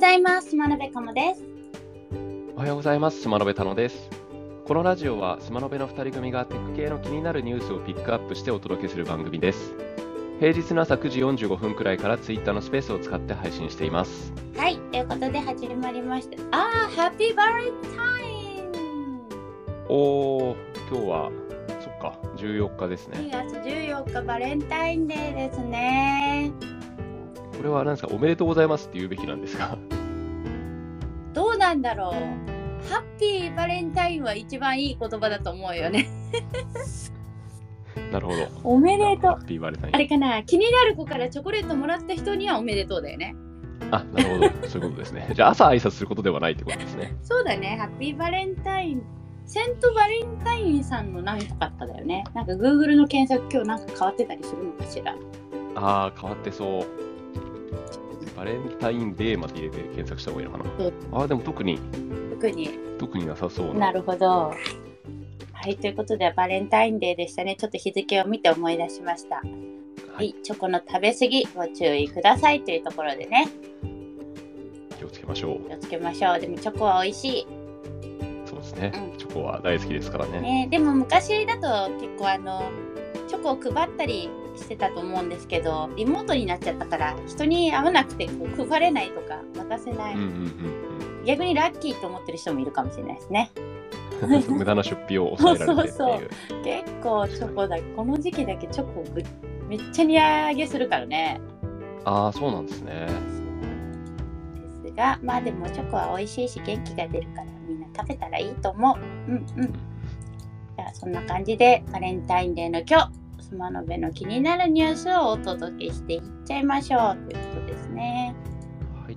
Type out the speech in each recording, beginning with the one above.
ざいます。島辺かもです。おはようございます。島辺太郎です。このラジオは島辺の2人組がテック系の気になるニュースをピックアップしてお届けする番組です。平日の朝9時45分くらいから Twitter のスペースを使って配信しています。はい、ということで始まりました。あー、ハッピーバレンタインおー、今日は、そっか、14日です !2 ね。月14日バレンタインデーですね。これは何ですか、おめでとうございますって言うべきなんですか？どうなんだろうハッピーバレンタインは一番いい言葉だと思うよね。なるほど。おめでとう。ハッピーバレンタイン。あれかな気になる子からチョコレートもらった人にはおめでとうだよね。あ、なるほど。そういうことですね。じゃあ朝挨拶することではないってことですね。そうだね、ハッピーバレンタイン。セントバレンタインさんのなんとかあっただよね。なんか Google の検索今日なんか変わってたりするのかしら。あー、変わってそう。バレンタインデーまで入れて検索した方がいいのかな？うんあー、でも特に、特に特になさそうなるほど。はい、ということでバレンタインデーでしたね。ちょっと日付を見て思い出しました。は、はいい、チョコの食べ過ぎご注意くださいというところでね、気をつけましょう。気をつけましょう。でもチョコは美味しい。そうですね。うんチョコは大好きですからね。ね、でも昔だと結構あのチョコを配ったりしてたと思うんですけど、リモートになっちゃったから人に会わなくてこう配れないとか渡せない、うんうんうん逆にラッキーと思ってる人もいるかもしれないですね。うん。無駄な出費を抑えられてっていう。そうそう結構チョコだこの時期だけチョコぐめっちゃ値上げするからね。ああ、そうなんですね。ですがまあでもチョコは美味しいし元気が出るからみんな食べたらいいと思う。うんうん。じゃあそんな感じでバレンタインデーの今日スマノベの気になるニュースをお届けしていっちゃいましょうということですね。はい。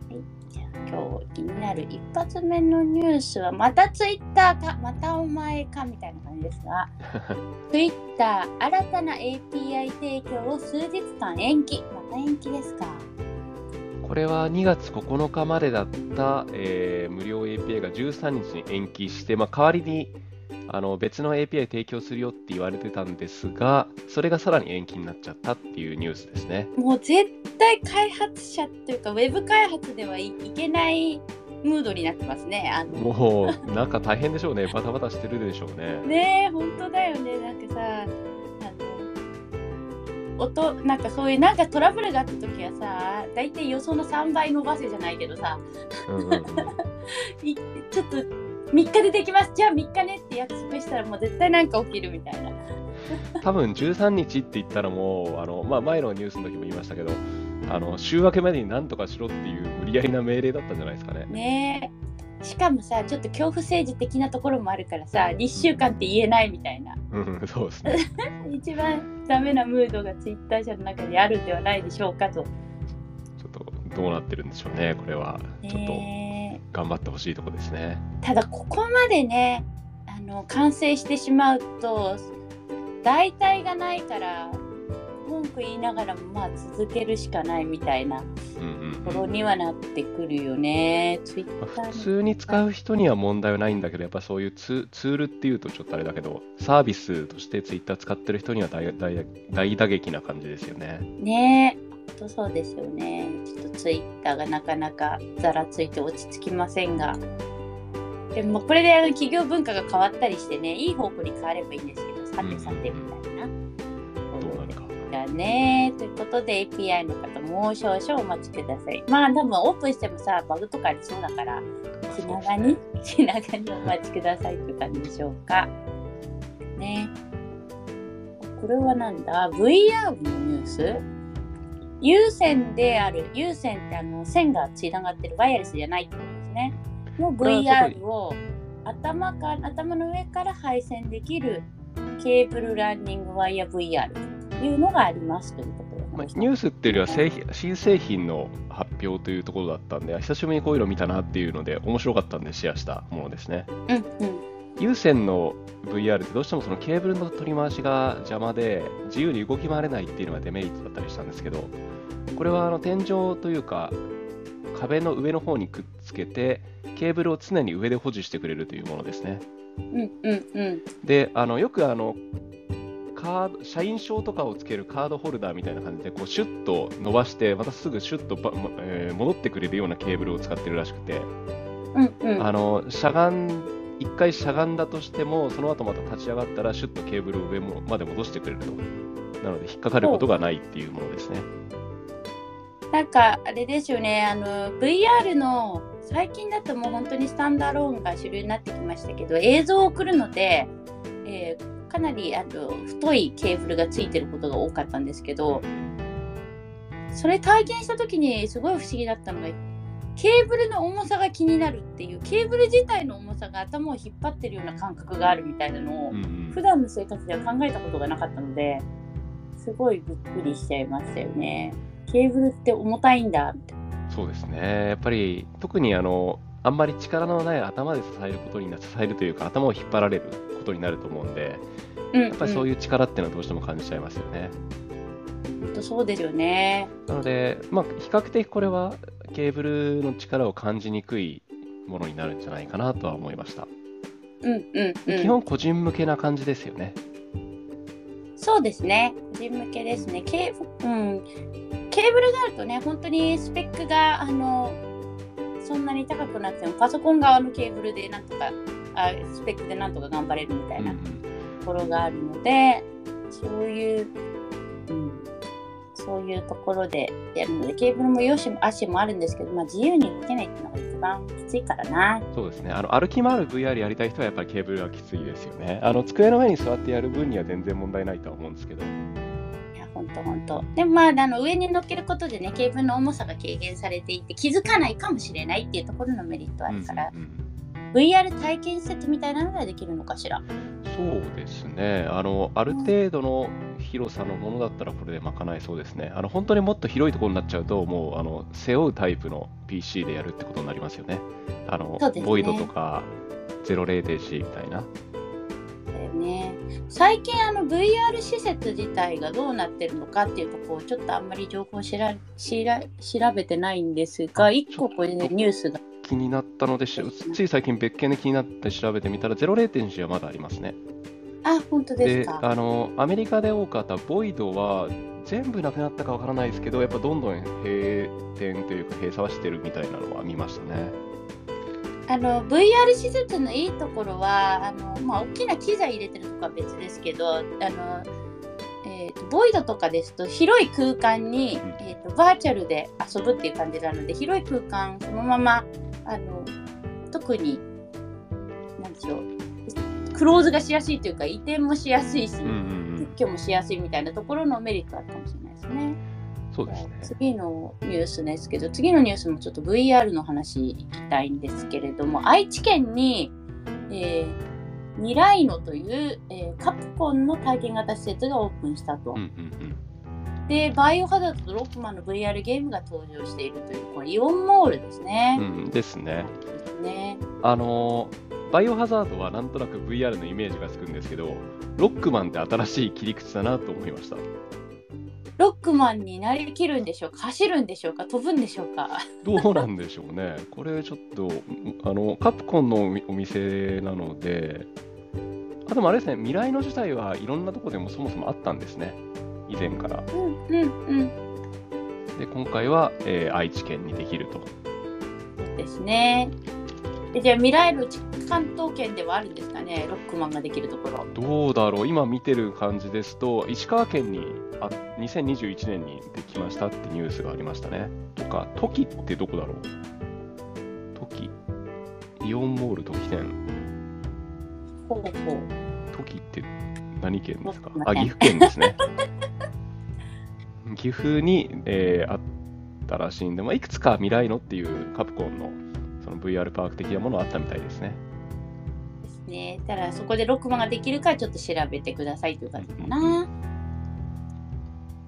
じゃあ今日気になる一発目のニュースはまたツイッターかまたお前かみたいな感じですが ツイッター新たな API 提供を数日間延期また延期ですかこれは2月9日までだった、えー無料 API が13日に延期して、まあ、代わりにあの別の API 提供するよって言われてたんですが、それがさらに延期になっちゃったっていうニュースですね。もう絶対開発者っていうかウェブ開発ではい、いけないムードになってますねあのもう、なんか大変でしょうね。バタバタしてるでしょうね。ねえ本当だよねなんかさあの音なんかそういうなんかトラブルがあった時はさ大体予想の3倍伸ばせじゃないけどさうんうんうん いちょっと3日でできますじゃあ3日ねって約束したらもう絶対なんか起きるみたいな多分13日って言ったらもう、あのまあ、前のニュースの時も言いましたけど、あの週明けまでに何とかしろっていう無理やりな命令だったんじゃないですかね。ねえしかもさちょっと恐怖政治的なところもあるからさ1週間って言えないみたいなうん、そうですね。一番ダメなムードがツイッター社の中にあるんではないでしょうかと。ちょっとどうなってるんでしょうね、これは。ちょっと頑張ってほしいとこですね。ただここまでねあの完成してしまうと代替がないから文句言いながらもまあ続けるしかないみたいなところにはなってくるよね。ツイッまあター普通に使う人には問題はないんだけど、やっぱそういうツツールっていうとちょっとあれだけど、サービスとしてツイッター使ってる人には大打撃な感じですよね。ねえ本当そうですよね。ちょっとツイッターがなかなかざらついて落ち着きませんが。でもこれであの企業文化が変わったりしてね、いい方向に変わればいいんですけど、さてさてみたいな。どうなるか。だね。ということで API の方もう少々お待ちください。まあ多分オープンしてもさ、バグとかありそうだから、気長に、気長にお待ちくださいという感じでしょうか。ね。これはなんだ ?VR のニュース？有線である、有線ってあの線がつながってるワイヤレスじゃないってことですね。の VR を頭か頭の上から配線できるケーブルランニングワイヤー VR というのがありますということで。まあ、ニュースっていうよりは製品新製品の発表というところだったんで、久しぶりにこういうの見たなっていうので、面白かったんでシェアしたものですね。うんうん。有線の VR ってどうしてもそのケーブルの取り回しが邪魔で自由に動き回れないっていうのがデメリットだったりしたんですけどこれはあの天井というか壁の上の方にくっつけてケーブルを常に上で保持してくれるというものですね。うんうんうん。であのよくあのカード社員証とかをつけるカードホルダーみたいな感じでこうシュッと伸ばしてまたすぐシュッとば、えー戻ってくれるようなケーブルを使ってるらしくて、うんうん。あのしゃがん一回しゃがんだとしてもその後また立ち上がったらシュッとケーブルを上もまで戻してくれると。なので引っかかることがないっていうものですね。なんかあれですよね、あの VR の最近だともう本当にスタンダーローンが主流になってきましたけど、映像を送るので、えーかなりあの太いケーブルがついてることが多かったんですけど、それ体験した時にすごい不思議だったのが、ケーブルの重さが気になるっていう、ケーブル自体の重さが頭を引っ張ってるような感覚があるみたいなのを、うんうん普段の生活では考えたことがなかったので、すごいびっくりしちゃいましたよね。ケーブルって重たいんだみたいな。そうですねやっぱり特にあのあんまり力のない頭で支えることにな支えるというか頭を引っ張られることになると思うんでうん、やっぱりそういう力っていうのはどうしても感じちゃいますよね。うん、そうですよね。なので、まあ、比較的これはケーブルの力を感じにくいものになるんじゃないかなとは思いました。うんうんうん。基本個人向けな感じですよね。そうですね。個人向けですね。ケー,、うん、ケーブルがあるとね、本当にスペックがあのそんなに高くなくても、パソコン側のケーブルでなんとかあ、スペックでなんとか頑張れるみたいなうんところがあるので、そういう、うん、そういうところでやるので、ケーブルもよしも足もあるんですけど、まあ、自由に動けないっていうのが一番きついからな。うんそうですねあの歩き回る VR やりたい人はやっぱりケーブルがきついですよね。あの机の上に座ってやる分には全然問題ないとは思うんですけど。いや、ほんとほんと。でもまあ、あの上に乗っけることでね、ケーブルの重さが軽減されていて、気づかないかもしれないっていうところのメリットあるから、うんうんうん VR 体験施設みたいなのができるのかしら？そうですねあの、ある程度の広さのものだったらこれで賄えそうですね。あの本当にもっと広いところになっちゃうと、もうあの背負うタイプの PC でやるってことになりますよね。あのねボイドとかゼロ0 0 c みたいな。だよね。最近あの VR 施設自体がどうなってるのかっていうとこうちょっとあんまり情報をしらしら調べてないんですが、一個これでニュースが。気になったのでしつい最近別件で気になって調べてみたらゼロ0 0 c はまだありますね。あ、本当ですでか。あのアメリカで多かったボイドは全部なくなったかわからないですけどやっぱどんどん閉店というか閉鎖はしてるみたいなのは見ましたね。あの VR 施設のいいところはあの、まあ、大きな機材入れてるとかは別ですけどあの、えーとボイドとかですと広い空間に、うんえーとバーチャルで遊ぶっていう感じなので広い空間そのままあの特に何でしょうクローズがしやすいというか移転もしやすいし、うんうんうん撤去もしやすいみたいなところのメリットあるかもしれないですね。そうですね。次のニュースですけど次のニュースもちょっと VR の話いきたいんですけれども愛知県に、えーミライノという、えーカプコンの体験型施設がオープンしたと。うんうんうんでバイオハザードとロックマンの VR ゲームが登場しているというこのイオンモールですね。うん、ですね。ねあのーバイオハザードはなんとなく VR のイメージがつくんですけど、ロックマンって新しい切り口だなと思いました。ロックマンになりきるんでしょうか？走るんでしょうか？飛ぶんでしょうか？どうなんでしょうね。これちょっと、あの、カプコンのお店なので、あ、でもあれですね、未来の自体はいろんなとこでもそもそもあったんですね。以前から。うんうんうんで、今回は、えー愛知県にできると。ですね。えじゃあ未来の関東圏ではあるんですかね？ロックマンができるところ。どうだろう？今見てる感じですと、石川県にあ2021年にできましたってニュースがありましたね。とか、トキってどこだろう？トキ。イオンモールトキ店。ほうほう。トキって何県ですか？あ、岐阜県ですね。岐阜に、えーあったらしいんで、まあ、いくつか未来のっていうカプコンのその VR パーク的なものあったみたいですね。ですね。ただそこでロックマンができるかちょっと調べてくださいという感じかな。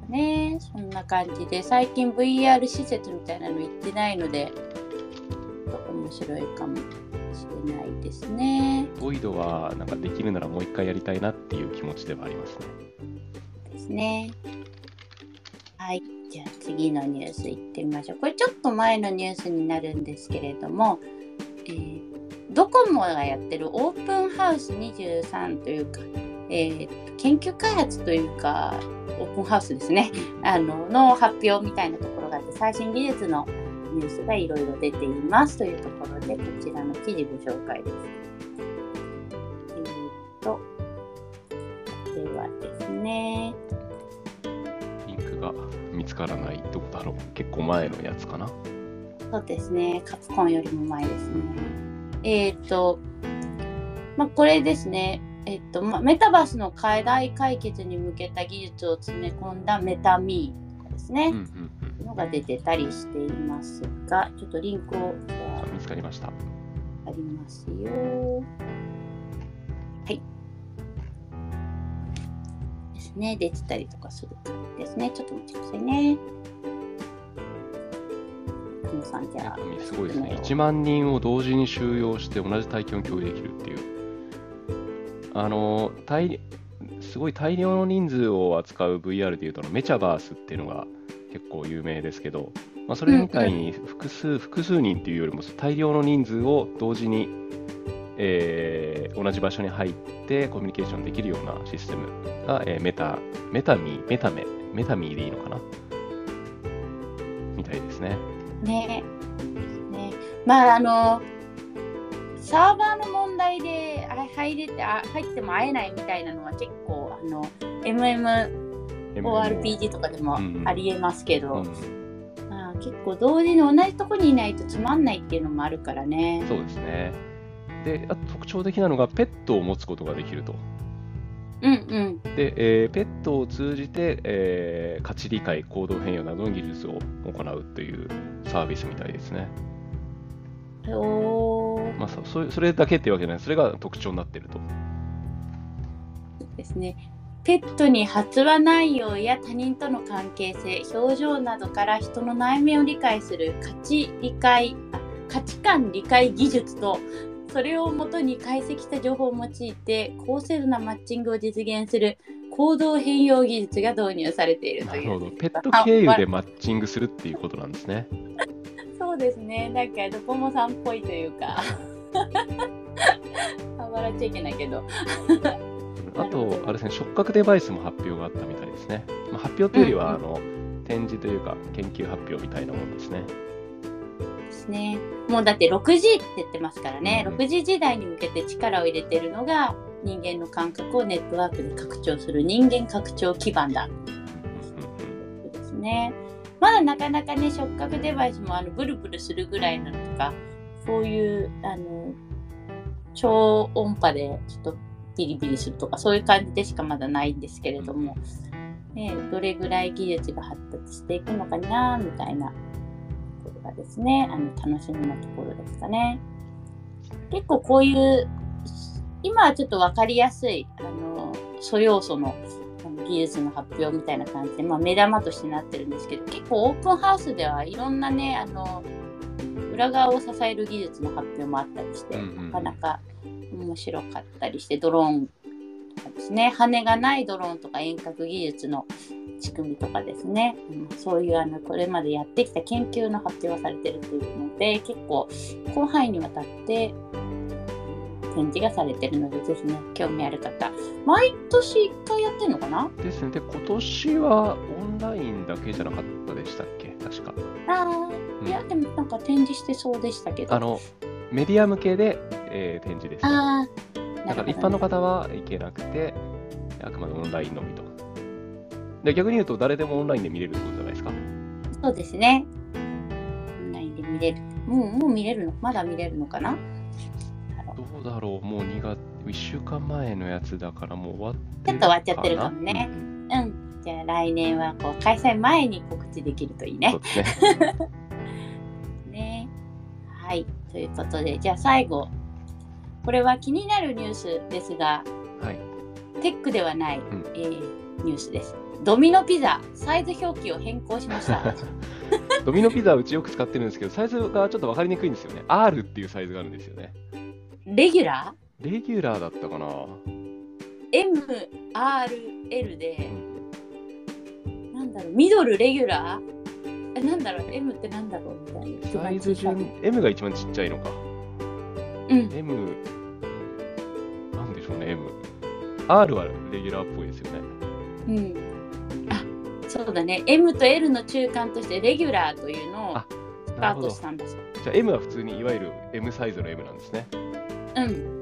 ねそんな感じで最近 VR 施設みたいなの行ってないのでちょっと面白いかもしれないですね。ボイドはなんかできるならもう一回やりたいなっていう気持ちではありますね。ですね。はい。じゃあ次のニュースいってみましょう。これちょっと前のニュースになるんですけれども、えードコモがやってるオープンハウス23というか、えー研究開発というかオープンハウスですねあのの発表みたいなところがあって最新技術のニュースがいろいろ出ていますというところでこちらの記事ご紹介です。えー、とではですね見つからないどこだろう。結構前のやつかな。そうですね。カプコンよりも前ですね。えっ、とまあこれですね。えっとまあ、メタバースの課題解決に向けた技術を詰め込んだメタミーですね、うんうんうん。のが出てたりしていますが、ちょっとリンクを見つかりました。あありますよ。ですね、出てたりとかするですね。ちょっと待ってくださいね。すごいですね。1万人を同時に収容して同じ体験を共有できるっていう。あの大すごい大量の人数を扱う VR でいうとメチャバースっていうのが結構有名ですけど、まあ、それみたいに複数、複数人っていうよりも大量の人数を同時に、えー同じ場所に入ってコミュニケーションできるようなシステムが、えーメタメタミーメタメメタミーでいいのかな？みたいですね。ねねまああのサーバーの問題であ入れてあ入っても会えないみたいなのは結構あの MMORPG とかでもありえますけど、うんまあ、結構同時に同じとこにいないとつまんないっていうのもあるからね。そうですね。で、あと特徴的なのが、ペットを持つことができると。うんうん。で、えーペットを通じて、えー価値理解、行動変容などの技術を行うというサービスみたいですね。おーまあ、そそれだけっていうわけじゃない、それが特徴になっていると。ですね。ペットに発話内容や他人との関係性、表情などから人の内面を理解する価値理解あ価値観理解技術とそれをもとに解析した情報を用いて高精度なマッチングを実現する行動変容技術が導入されているという。なるほど。ペット経由でマッチングするっていうことなんですね。そうですね。なんかドコモさんっぽいというか。あ笑っちゃいけないけど。あと、あれですね、触覚デバイスも発表があったみたいですね。まあ、発表というよりは、うんあの展示というか、研究発表みたいなものですね。ですね。もうだって 6G って言ってますからね、うんうん 6G 時代に向けて力を入れてるのが人間の感覚をネットワークで拡張する人間拡張基盤だですね。まだなかなかね触覚デバイスもあのブルブルするぐらいなのとかそういうあの超音波でちょっとビリビリするとかそういう感じでしかまだないんですけれども、ね、どれぐらい技術が発達していくのかなみたいながですね。あの楽しみなところですかね。結構こういう今はちょっと分かりやすいあの素要素の技術の発表みたいな感じで、まあ、目玉としてなってるんですけど結構オープンハウスではいろんなねあの裏側を支える技術の発表もあったりして、うんうん。うんなかなか面白かったりしてドローンとかですね。羽がないドローンとか遠隔技術の仕組みとかですね、うんそういうあのこれまでやってきた研究の発表がされてるというので結構広範囲にわたって展示がされてるのでぜひね興味ある方毎年1回やってるのかな？ですね。で、今年はオンラインだけじゃなかったでしたっけ？確か。あうんーいやでもなんか展示してそうでしたけどあの、メディア向けで、えー展示です、ね。あーだから一般の方は行けなくて、あくまでオンラインのみと。で逆に言うと、誰でもオンラインで見れるってことじゃないですか？そうですねオンラインで見れるもうもう見れるの？まだ見れるのかな？どうだろう、もう2月、1週間前のやつだからもう終わってちょっと終わっちゃってるかもねうんうんじゃあ来年はこう開催前に告知できるといいねそうですね。ね。はい。ということで、じゃあ最後。これは気になるニュースですが、はい。テックではない、んえーニュースです。ドミノピザ、サイズ表記を変更しました。ドミノピザうちよく使ってるんですけど、サイズがちょっと分かりにくいんですよね。R っていうサイズがあるんですよね。レギュラレギュラーだったかな。ー ?M、R、L でう、んなんだろう、ミドル、レギュラー？え、なんだろう、M ってなんだろうみたいな。サイズ順、M が一番ちっちゃいのか。うん。M、なんでしょうね、M。R はレギュラーっぽいですよね。うん。あそうだね。M と L の中間としてレギュラーというのをあスタートしたんだそう。ゃあ M は普通にいわゆる M サイズの M なんですね。うん。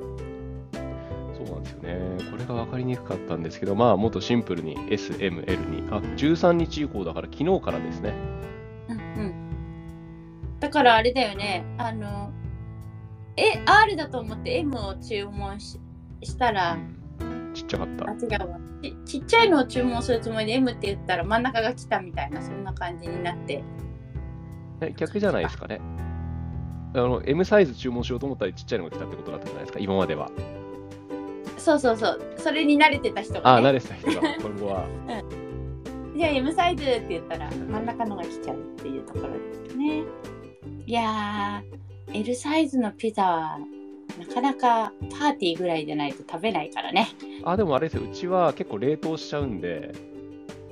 そうなんですよね。これが分かりにくかったんですけど、まあ、もっとシンプルに S、M、L に。あ、13日以降だから昨日からですね。うんうん。だからあれだよね。あの、え、R だと思って M を注文ししたら、ちっちゃかったあ、。違うわち。ちっちゃいのを注文するつもりで M って言ったら真ん中が来たみたいな、そんな感じになって。え逆じゃないですかね。あの M サイズ注文しようと思ったらちっちゃいのが来たってことだったじゃないですか、今までは。そうそうそう。それに慣れてた人あが、あ、ね。慣れてた人が、今後は。じゃあ M サイズって言ったら真ん中のが来ちゃうっていうところですね。いやー、L サイズのピザはなかなかパーティーぐらいじゃないと食べないからね。あ、でもあれですよ、うちは結構冷凍しちゃうんで、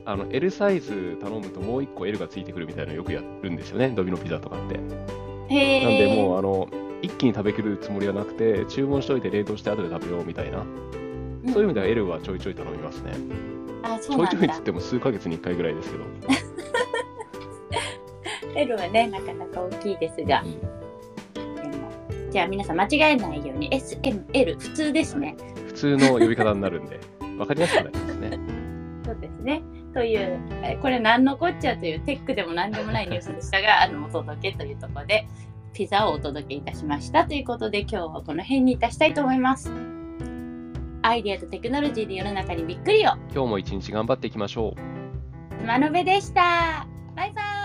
あの L サイズ頼むともう1個 L がついてくるみたいなのよくやるんですよね、ドミノピザとかって。へなんで、ー。もうあの一気に食べきるつもりはなくて、注文しといて冷凍して後で食べようみたいな、うんそういう意味では L はちょいちょい頼みますね。あ、ちそうなんだょいちょいっつっ。ても数ヶ月に1回ぐらいですけど。L はね、なかなか大きいですがう。んじゃあ皆さん間違えないように S、M、L 普通ですね。普通の呼び方になるんで、分かりやすくなりますね。そうですね。という、えこれ何のこっちゃというテックでも何でもないニュースでしたが、あのお届けというところで、ピザをお届けいたしましたということで、今日はこの辺にいたしたいと思います。アイデアとテクノロジーで世の中にびっくりを。今日も一日頑張っていきましょう。スマノベでした。バイバイ。